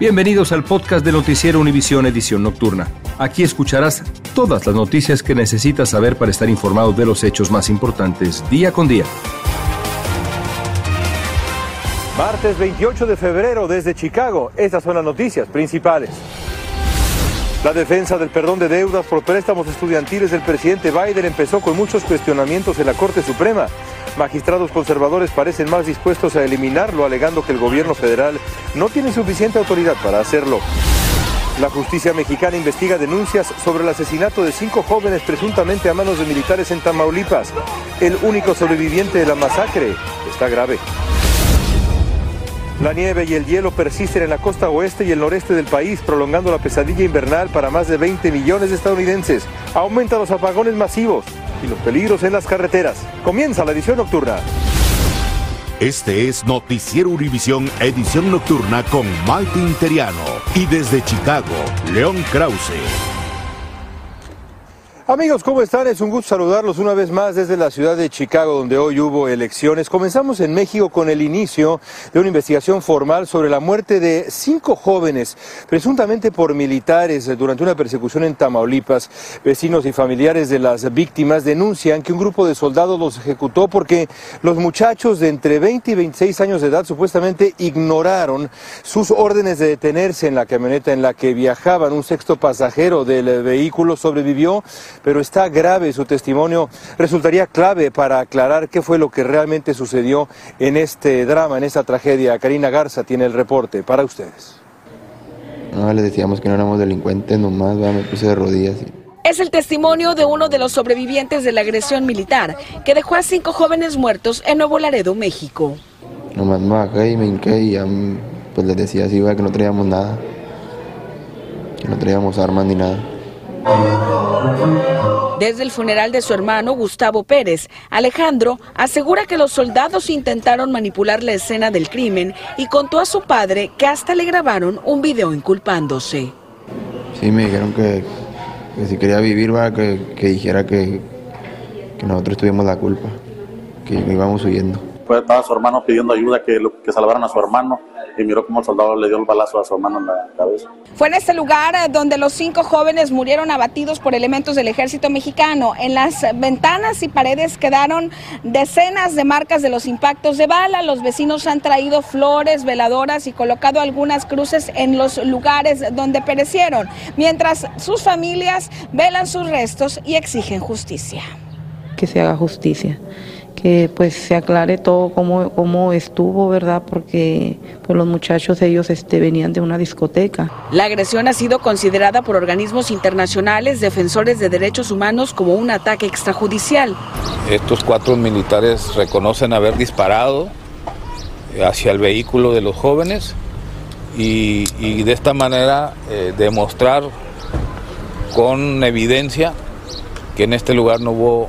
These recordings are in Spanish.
Bienvenidos al podcast de Noticiero Univisión Edición Nocturna. Aquí escucharás todas las noticias que necesitas saber para estar informado de los hechos más importantes día con día. Martes 28 de febrero desde Chicago. Estas son las noticias principales. La defensa del perdón de deudas por préstamos estudiantiles del presidente Biden empezó con muchos cuestionamientos en la Corte Suprema. Magistrados conservadores parecen más dispuestos a eliminarlo, alegando que el gobierno federal no tiene suficiente autoridad para hacerlo. La justicia mexicana investiga denuncias sobre el asesinato de cinco jóvenes presuntamente a manos de militares en Tamaulipas. El único sobreviviente de la masacre está grave. La nieve y el hielo persisten en la costa oeste y el noreste del país, prolongando la pesadilla invernal para más de 20 millones de estadounidenses. Aumentan los apagones masivos y los peligros en las carreteras. Comienza la edición nocturna. Este es Noticiero Univisión Edición Nocturna con Malte Interiano y desde Chicago, León Krause. Amigos, ¿cómo están? Es un gusto saludarlos una vez más desde la ciudad de Chicago, donde hoy hubo elecciones. Comenzamos en México con el inicio de una investigación formal sobre la muerte de cinco jóvenes, presuntamente por militares, durante una persecución en Tamaulipas. Vecinos y familiares de las víctimas denuncian que un grupo de soldados los ejecutó porque los muchachos de entre 20 y 26 años de edad supuestamente ignoraron sus órdenes de detenerse en la camioneta en la que viajaban. Un sexto pasajero del vehículo sobrevivió pero está grave su testimonio. Resultaría clave para aclarar qué fue lo que realmente sucedió en este drama, en esta tragedia. Karina Garza tiene el reporte para ustedes. No, les decíamos que no éramos delincuentes, nomás me puse de rodillas. Es el testimonio de uno de los sobrevivientes de la agresión militar que dejó a cinco jóvenes muertos en Nuevo Laredo, México. Nomás me bajé y me hinqué y ya, pues les decía así, que no traíamos nada, que no traíamos armas ni nada. Desde el funeral de su hermano Gustavo Pérez, Alejandro asegura que los soldados intentaron manipular la escena del crimen y contó a su padre que hasta le grabaron un video inculpándose. Sí, me dijeron que, si quería vivir, que, dijera que, que nosotros tuvimos la culpa, que íbamos huyendo. Pues estaba su hermano pidiendo ayuda, que, que salvaran a su hermano y miró cómo el soldado le dio el balazo a su hermano en la cabeza. Fue en este lugar eh, donde los cinco jóvenes murieron abatidos por elementos del ejército mexicano. En las ventanas y paredes quedaron decenas de marcas de los impactos de bala. Los vecinos han traído flores, veladoras y colocado algunas cruces en los lugares donde perecieron, mientras sus familias velan sus restos y exigen justicia. Que se haga justicia que pues se aclare todo cómo, cómo estuvo, ¿verdad? Porque pues, los muchachos ellos este, venían de una discoteca. La agresión ha sido considerada por organismos internacionales, defensores de derechos humanos, como un ataque extrajudicial. Estos cuatro militares reconocen haber disparado hacia el vehículo de los jóvenes y, de esta manera eh, demostrar con evidencia que en este lugar no hubo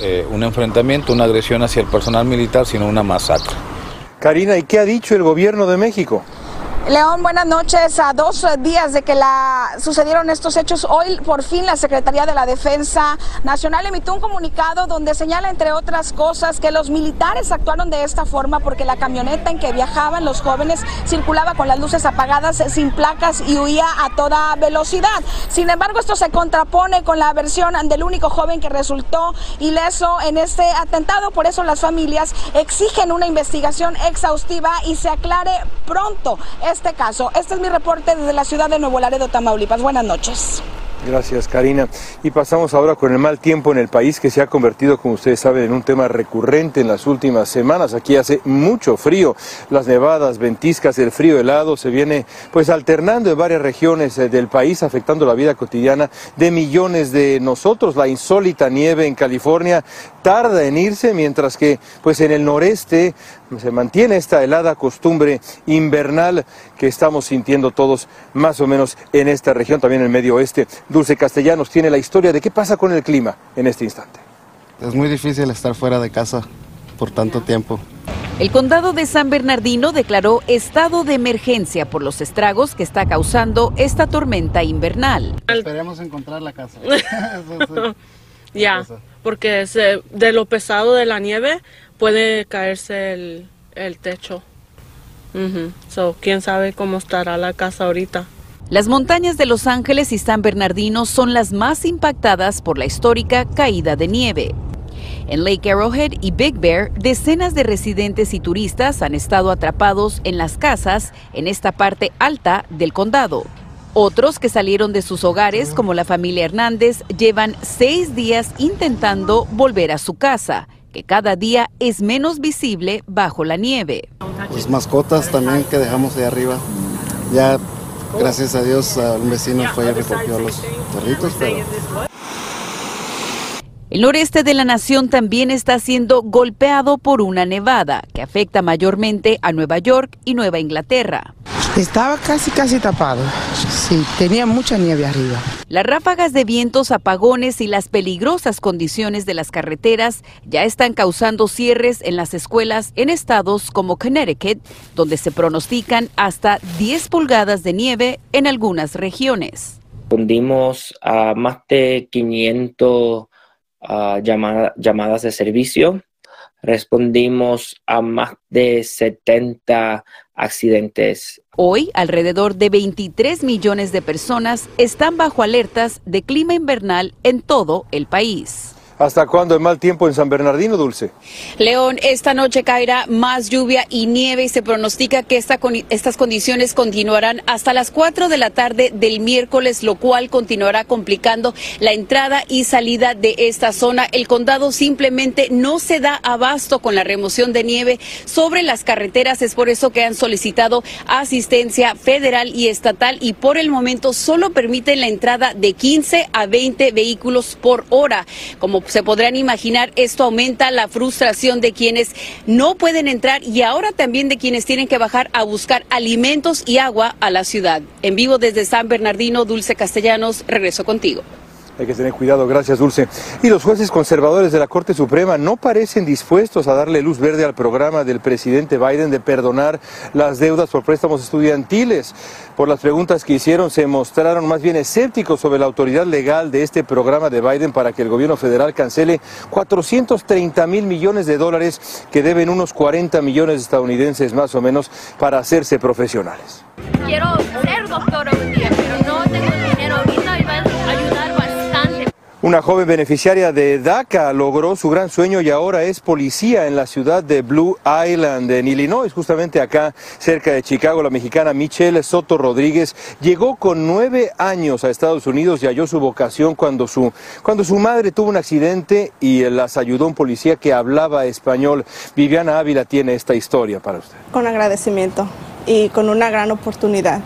eh, un enfrentamiento, una agresión hacia el personal militar, sino una masacre. Karina, ¿y qué ha dicho el gobierno de México? León, buenas noches. A dos días de que la sucedieron estos hechos, hoy por fin la Secretaría de la Defensa Nacional emitió un comunicado donde señala, entre otras cosas, que los militares actuaron de esta forma porque la camioneta en que viajaban los jóvenes circulaba con las luces apagadas, sin placas y huía a toda velocidad. Sin embargo, esto se contrapone con la versión del único joven que resultó ileso en este atentado. Por eso las familias exigen una investigación exhaustiva y se aclare pronto caso. Este es mi reporte desde la ciudad de Nuevo Laredo, Tamaulipas. Buenas noches. Gracias, Karina. Y pasamos ahora con el mal tiempo en el país que se ha convertido, como ustedes saben, en un tema recurrente en las últimas semanas. Aquí hace mucho frío. Las nevadas, ventiscas, el frío helado se viene pues alternando en varias regiones eh, del país, afectando la vida cotidiana de millones de nosotros. La insólita nieve en California tarda en irse, mientras que pues en el noreste se mantiene esta helada costumbre invernal que estamos sintiendo todos más o menos en esta región, también en el medio oeste. Dulce Castellanos tiene la historia de qué pasa con el clima en este instante. Es muy difícil estar fuera de casa por tanto tiempo. El condado de San Bernardino declaró estado de emergencia por los estragos que está causando esta tormenta invernal. Esperemos encontrar la casa. ya, porque de lo pesado de la nieve puede caerse el, techo. so, quién sabe cómo estará la casa ahorita. Las montañas de Los Ángeles y San Bernardino son las más impactadas por la histórica caída de nieve. En Lake Arrowhead y Big Bear, decenas de residentes y turistas han estado atrapados en las casas en esta parte alta del condado. Otros que salieron de sus hogares, como la familia Hernández, llevan seis días intentando volver a su casa, que cada día es menos visible bajo la nieve. Las mascotas también que dejamos de arriba, ya Gracias a Dios, un vecino fue y recogió los perritos, pero... El noreste de la nación también está siendo golpeado por una nevada que afecta mayormente a Nueva York y Nueva Inglaterra. Estaba casi, casi tapado. Sí, tenía mucha nieve arriba. Las ráfagas de vientos, apagones y las peligrosas condiciones de las carreteras ya están causando cierres en las escuelas en estados como Connecticut, donde se pronostican hasta 10 pulgadas de nieve en algunas regiones. Respondimos a más de 500 ah, llamadas de servicio respondimos a más de 70 accidentes. Hoy, alrededor de 23 millones de personas están bajo alertas de clima invernal en todo el país. ¿Hasta cuándo el mal tiempo en San Bernardino, Dulce? León, esta noche caerá más lluvia y nieve y se pronostica que estas condiciones continuarán hasta las 4 de la tarde del miércoles, lo cual continuará complicando la entrada y salida de esta zona. El condado simplemente no se da abasto con la remoción de nieve sobre las carreteras. Es por eso que han solicitado asistencia federal y estatal y por el momento solo permiten la entrada de 15 a 20 vehículos por hora. Como se podrán imaginar, esto aumenta la frustración de quienes no pueden entrar y ahora también de quienes tienen que bajar a buscar alimentos y agua a la ciudad. En vivo desde San Bernardino, Dulce Castellanos, regreso contigo. Hay que tener cuidado, gracias Dulce. Y los jueces conservadores de la Corte Suprema no parecen dispuestos a darle luz verde al programa del presidente Biden de perdonar las deudas por préstamos estudiantiles. Por las preguntas que hicieron se mostraron más bien escépticos sobre la autoridad legal de este programa de Biden para que el gobierno federal cancele 430 mil millones de dólares que deben unos 40 millones de estadounidenses más o menos para hacerse profesionales. Quiero ser doctor hoy día, pero no tengo una joven beneficiaria de DACA logró su gran sueño y ahora es policía en la ciudad de Blue Island, en Illinois, justamente acá cerca de Chicago. La mexicana Michelle Soto Rodríguez llegó con nueve años a Estados Unidos y halló su vocación cuando su, cuando su madre tuvo un accidente y las ayudó un policía que hablaba español. Viviana Ávila tiene esta historia para usted. Con agradecimiento y con una gran oportunidad.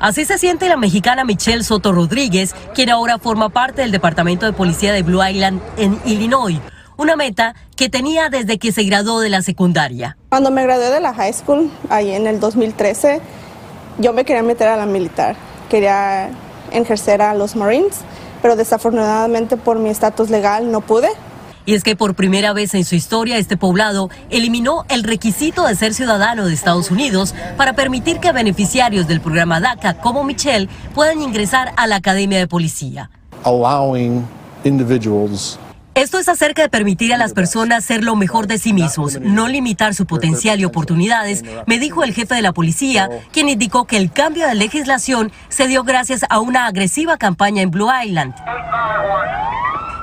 Así se siente la mexicana Michelle Soto Rodríguez, quien ahora forma parte del Departamento de Policía de Blue Island en Illinois, una meta que tenía desde que se graduó de la secundaria. Cuando me gradué de la high school, ahí en el 2013, yo me quería meter a la militar, quería ejercer a los Marines, pero desafortunadamente por mi estatus legal no pude. Y es que por primera vez en su historia este poblado eliminó el requisito de ser ciudadano de Estados Unidos para permitir que beneficiarios del programa DACA como Michelle puedan ingresar a la Academia de Policía. allowing individuals Esto es acerca de permitir a las personas ser lo mejor de sí mismos, no limitar su potencial y oportunidades, me dijo el jefe de la policía, quien indicó que el cambio de legislación se dio gracias a una agresiva campaña en Blue Island.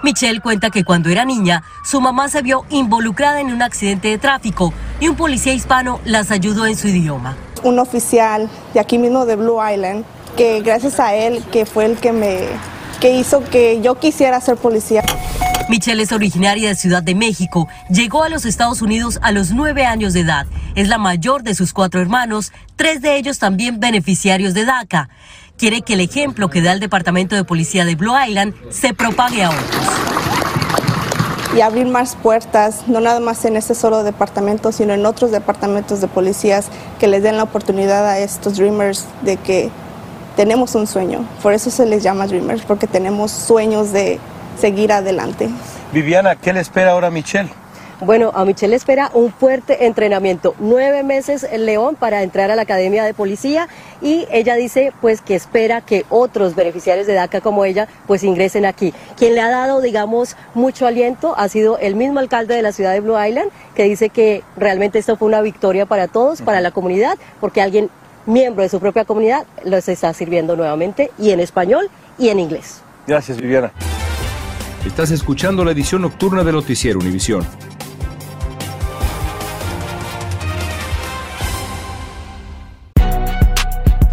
Michelle cuenta que cuando era niña, su mamá se vio involucrada en un accidente de tráfico y un policía hispano las ayudó en su idioma. Un oficial de aquí mismo de Blue Island, que gracias a él, que fue el que me que hizo que yo quisiera ser policía. Michelle es originaria de Ciudad de México. Llegó a los Estados Unidos a los nueve años de edad. Es la mayor de sus cuatro hermanos, tres de ellos también beneficiarios de DACA. Quiere que el ejemplo que da el Departamento de Policía de Blue Island se propague a otros. Y abrir más puertas, no nada más en este solo departamento, sino en otros departamentos de policías que les den la oportunidad a estos dreamers de que tenemos un sueño. Por eso se les llama dreamers, porque tenemos sueños de seguir adelante. Viviana, ¿qué le espera ahora a Michelle? Bueno, a Michelle le espera un fuerte entrenamiento, nueve meses en León para entrar a la Academia de Policía y ella dice pues que espera que otros beneficiarios de DACA como ella pues ingresen aquí. Quien le ha dado digamos mucho aliento ha sido el mismo alcalde de la ciudad de Blue Island que dice que realmente esto fue una victoria para todos, para la comunidad, porque alguien miembro de su propia comunidad los está sirviendo nuevamente y en español y en inglés. Gracias, Viviana. Estás escuchando la edición nocturna de Noticiero Univisión.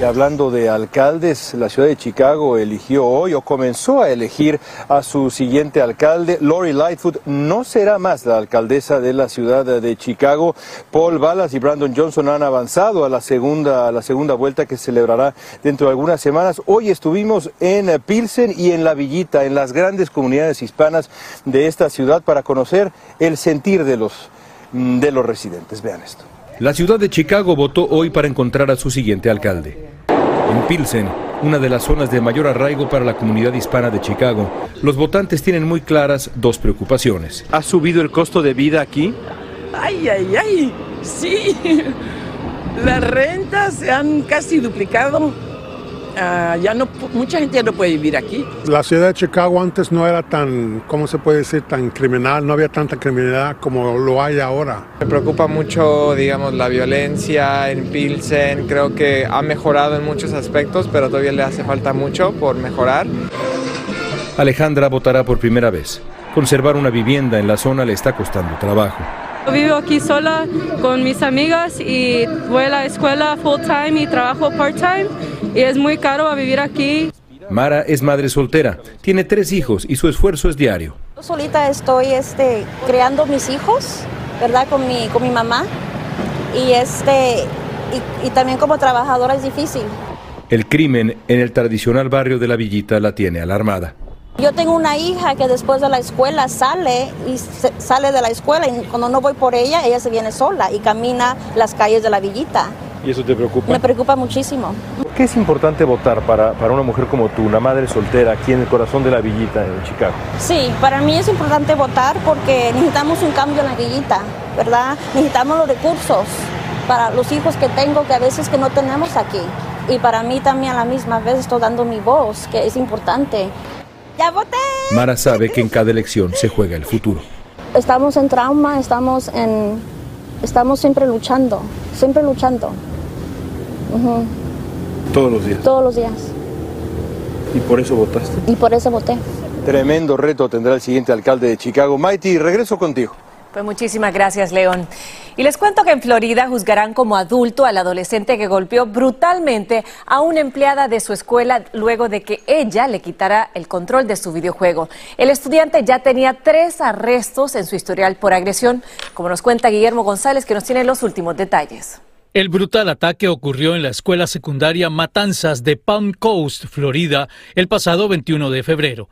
Y hablando de alcaldes, la ciudad de Chicago eligió hoy o comenzó a elegir a su siguiente alcalde. Lori Lightfoot no será más la alcaldesa de la ciudad de Chicago. Paul Ballas y Brandon Johnson han avanzado a la segunda, la segunda vuelta que se celebrará dentro de algunas semanas. Hoy estuvimos en Pilsen y en La Villita, en las grandes comunidades hispanas de esta ciudad para conocer el sentir de los, de los residentes. Vean esto. La ciudad de Chicago votó hoy para encontrar a su siguiente alcalde. En Pilsen, una de las zonas de mayor arraigo para la comunidad hispana de Chicago, los votantes tienen muy claras dos preocupaciones. ¿Ha subido el costo de vida aquí? Ay, ay, ay, sí. Las rentas se han casi duplicado. Ah, ya no, mucha gente ya no puede vivir aquí. La ciudad de Chicago antes no era tan, ¿cómo se puede decir?, tan criminal, no había tanta criminalidad como lo hay ahora. Me preocupa mucho, digamos, la violencia en Pilsen. Creo que ha mejorado en muchos aspectos, pero todavía le hace falta mucho por mejorar. Alejandra votará por primera vez. Conservar una vivienda en la zona le está costando trabajo. Vivo aquí sola con mis amigas y voy a la escuela full time y trabajo part time y es muy caro a vivir aquí. Mara es madre soltera, tiene tres hijos y su esfuerzo es diario. Yo solita estoy este, creando mis hijos, ¿verdad? Con mi, con mi mamá. Y, este, y, y también como trabajadora es difícil. El crimen en el tradicional barrio de la Villita la tiene alarmada. Yo tengo una hija que después de la escuela sale y se- sale de la escuela y cuando no voy por ella, ella se viene sola y camina las calles de la villita. ¿Y eso te preocupa? Me preocupa muchísimo. ¿Por qué es importante votar para, para una mujer como tú, una madre soltera, aquí en el corazón de la villita en Chicago? Sí, para mí es importante votar porque necesitamos un cambio en la villita, ¿verdad? Necesitamos los recursos para los hijos que tengo que a veces que no tenemos aquí. Y para mí también a la misma vez estoy dando mi voz, que es importante. ¡Ya voté! Mara sabe que en cada elección se juega el futuro. Estamos en trauma, estamos en... Estamos siempre luchando, siempre luchando. Todos los días. Todos los días. ¿Y por eso votaste? Y por eso voté. Tremendo reto tendrá el siguiente alcalde de Chicago. Mighty, regreso contigo. Pues muchísimas gracias, León. Y les cuento que en Florida juzgarán como adulto al adolescente que golpeó brutalmente a una empleada de su escuela luego de que ella le quitara el control de su videojuego. El estudiante ya tenía tres arrestos en su historial por agresión, como nos cuenta Guillermo González, que nos tiene los últimos detalles. El brutal ataque ocurrió en la escuela secundaria Matanzas de Palm Coast, Florida, el pasado 21 de febrero.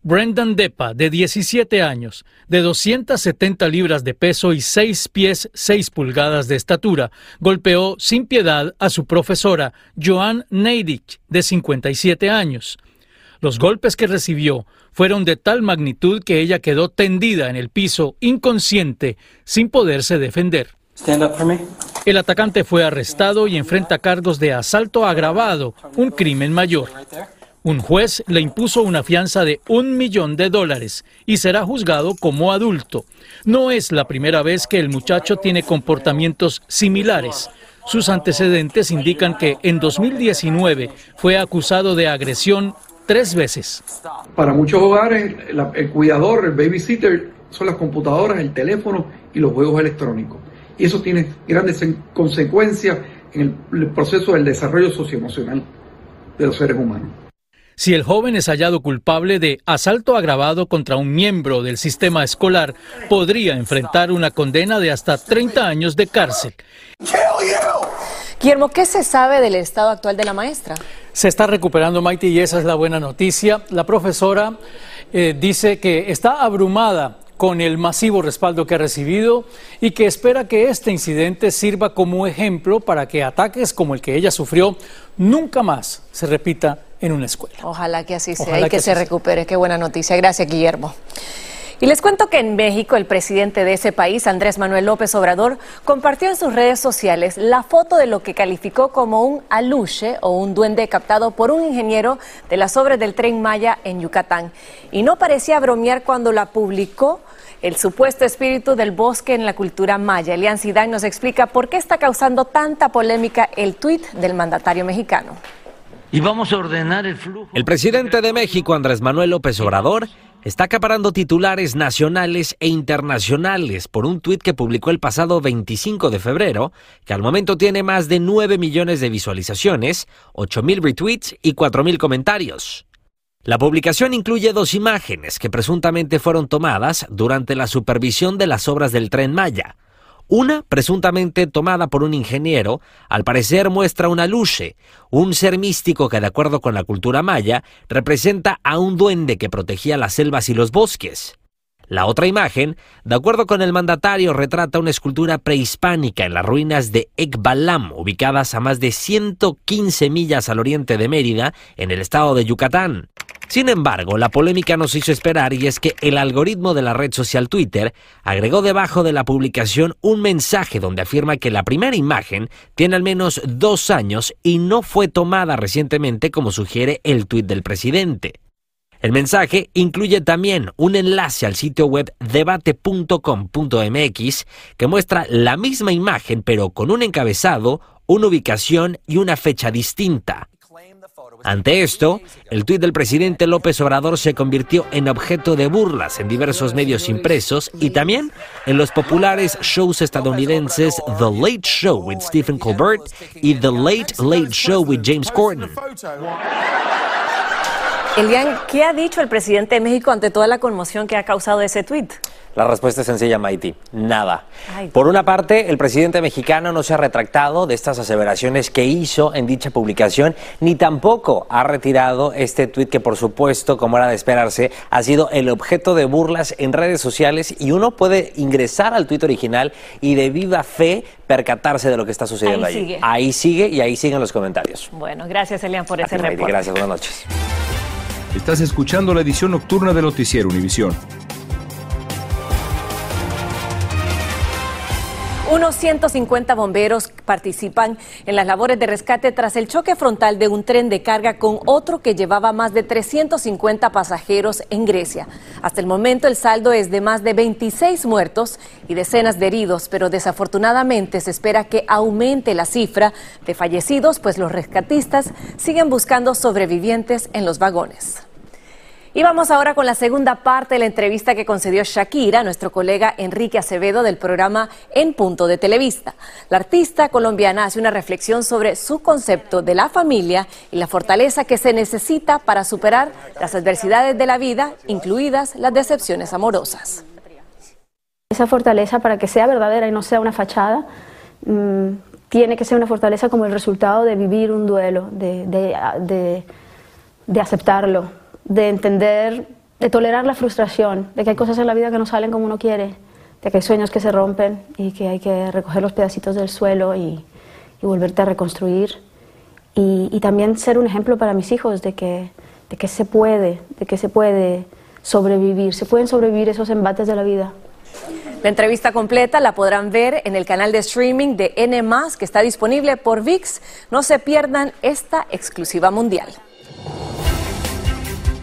Brendan Depa, de 17 años, de 270 libras de peso y 6 pies 6 pulgadas de estatura, golpeó sin piedad a su profesora, Joan Neidig, de 57 años. Los golpes que recibió fueron de tal magnitud que ella quedó tendida en el piso, inconsciente, sin poderse defender. El atacante fue arrestado y enfrenta cargos de asalto agravado, un crimen mayor. Un juez le impuso una fianza de un millón de dólares y será juzgado como adulto. No es la primera vez que el muchacho tiene comportamientos similares. Sus antecedentes indican que en 2019 fue acusado de agresión tres veces. Para muchos hogares, el cuidador, el babysitter, son las computadoras, el teléfono y los juegos electrónicos. Y eso tiene grandes en- consecuencias en el, el proceso del desarrollo socioemocional de los seres humanos. Si el joven es hallado culpable de asalto agravado contra un miembro del sistema escolar, podría enfrentar una condena de hasta 30 años de cárcel. Guillermo, ¿qué se sabe del estado actual de la maestra? Se está recuperando Maite y esa es la buena noticia. La profesora eh, dice que está abrumada con el masivo respaldo que ha recibido y que espera que este incidente sirva como ejemplo para que ataques como el que ella sufrió nunca más se repita en una escuela. Ojalá que así sea Ojalá y que, que se sea. recupere. Qué buena noticia. Gracias, Guillermo. Y les cuento que en México el presidente de ese país, Andrés Manuel López Obrador, compartió en sus redes sociales la foto de lo que calificó como un aluche o un duende captado por un ingeniero de las obras del tren Maya en Yucatán. Y no parecía bromear cuando la publicó el supuesto espíritu del bosque en la cultura maya. Elian Zidane nos explica por qué está causando tanta polémica el tuit del mandatario mexicano. Y vamos a ordenar el flujo. El presidente de México, Andrés Manuel López Obrador, está acaparando titulares nacionales e internacionales por un tuit que publicó el pasado 25 de febrero, que al momento tiene más de 9 millones de visualizaciones, 8 mil retweets y 4 mil comentarios. La publicación incluye dos imágenes que presuntamente fueron tomadas durante la supervisión de las obras del tren Maya. Una, presuntamente tomada por un ingeniero, al parecer muestra una luche, un ser místico que de acuerdo con la cultura maya representa a un duende que protegía las selvas y los bosques. La otra imagen, de acuerdo con el mandatario, retrata una escultura prehispánica en las ruinas de Ekbalam, ubicadas a más de 115 millas al oriente de Mérida, en el estado de Yucatán. Sin embargo, la polémica nos hizo esperar y es que el algoritmo de la red social Twitter agregó debajo de la publicación un mensaje donde afirma que la primera imagen tiene al menos dos años y no fue tomada recientemente como sugiere el tuit del presidente. El mensaje incluye también un enlace al sitio web debate.com.mx que muestra la misma imagen pero con un encabezado, una ubicación y una fecha distinta. Ante esto, el tuit del presidente López Obrador se convirtió en objeto de burlas en diversos medios impresos y también en los populares shows estadounidenses The Late Show with Stephen Colbert y The Late Late Show with James Corden. Elian, ¿qué ha dicho el presidente de México ante toda la conmoción que ha causado ese tuit? La respuesta es sencilla, Maiti. Nada. Ay. Por una parte, el presidente mexicano no se ha retractado de estas aseveraciones que hizo en dicha publicación, ni tampoco ha retirado este tuit que, por supuesto, como era de esperarse, ha sido el objeto de burlas en redes sociales y uno puede ingresar al tuit original y de viva fe percatarse de lo que está sucediendo Ahí allí. sigue. Ahí sigue y ahí siguen los comentarios. Bueno, gracias Elian por A ese ti, reporte. Gracias, buenas noches. Estás escuchando la edición nocturna de Noticiero Univisión. Unos 150 bomberos participan en las labores de rescate tras el choque frontal de un tren de carga con otro que llevaba más de 350 pasajeros en Grecia. Hasta el momento el saldo es de más de 26 muertos y decenas de heridos, pero desafortunadamente se espera que aumente la cifra de fallecidos, pues los rescatistas siguen buscando sobrevivientes en los vagones. Y vamos ahora con la segunda parte de la entrevista que concedió Shakira, nuestro colega Enrique Acevedo del programa En Punto de Televista. La artista colombiana hace una reflexión sobre su concepto de la familia y la fortaleza que se necesita para superar las adversidades de la vida, incluidas las decepciones amorosas. Esa fortaleza para que sea verdadera y no sea una fachada, mm, tiene que ser una fortaleza como el resultado de vivir un duelo, de, de, de aceptarlo, de entender, de tolerar la frustración, de que hay cosas en la vida que no salen como uno quiere, de que hay sueños que se rompen y que hay que recoger los pedacitos del suelo y, volverte a reconstruir. Y, también ser un ejemplo para mis hijos de que, de que se puede, de que se puede sobrevivir, se pueden sobrevivir esos embates de la vida. La entrevista completa la podrán ver en el canal de streaming de N, que está disponible por VIX. No se pierdan esta exclusiva mundial.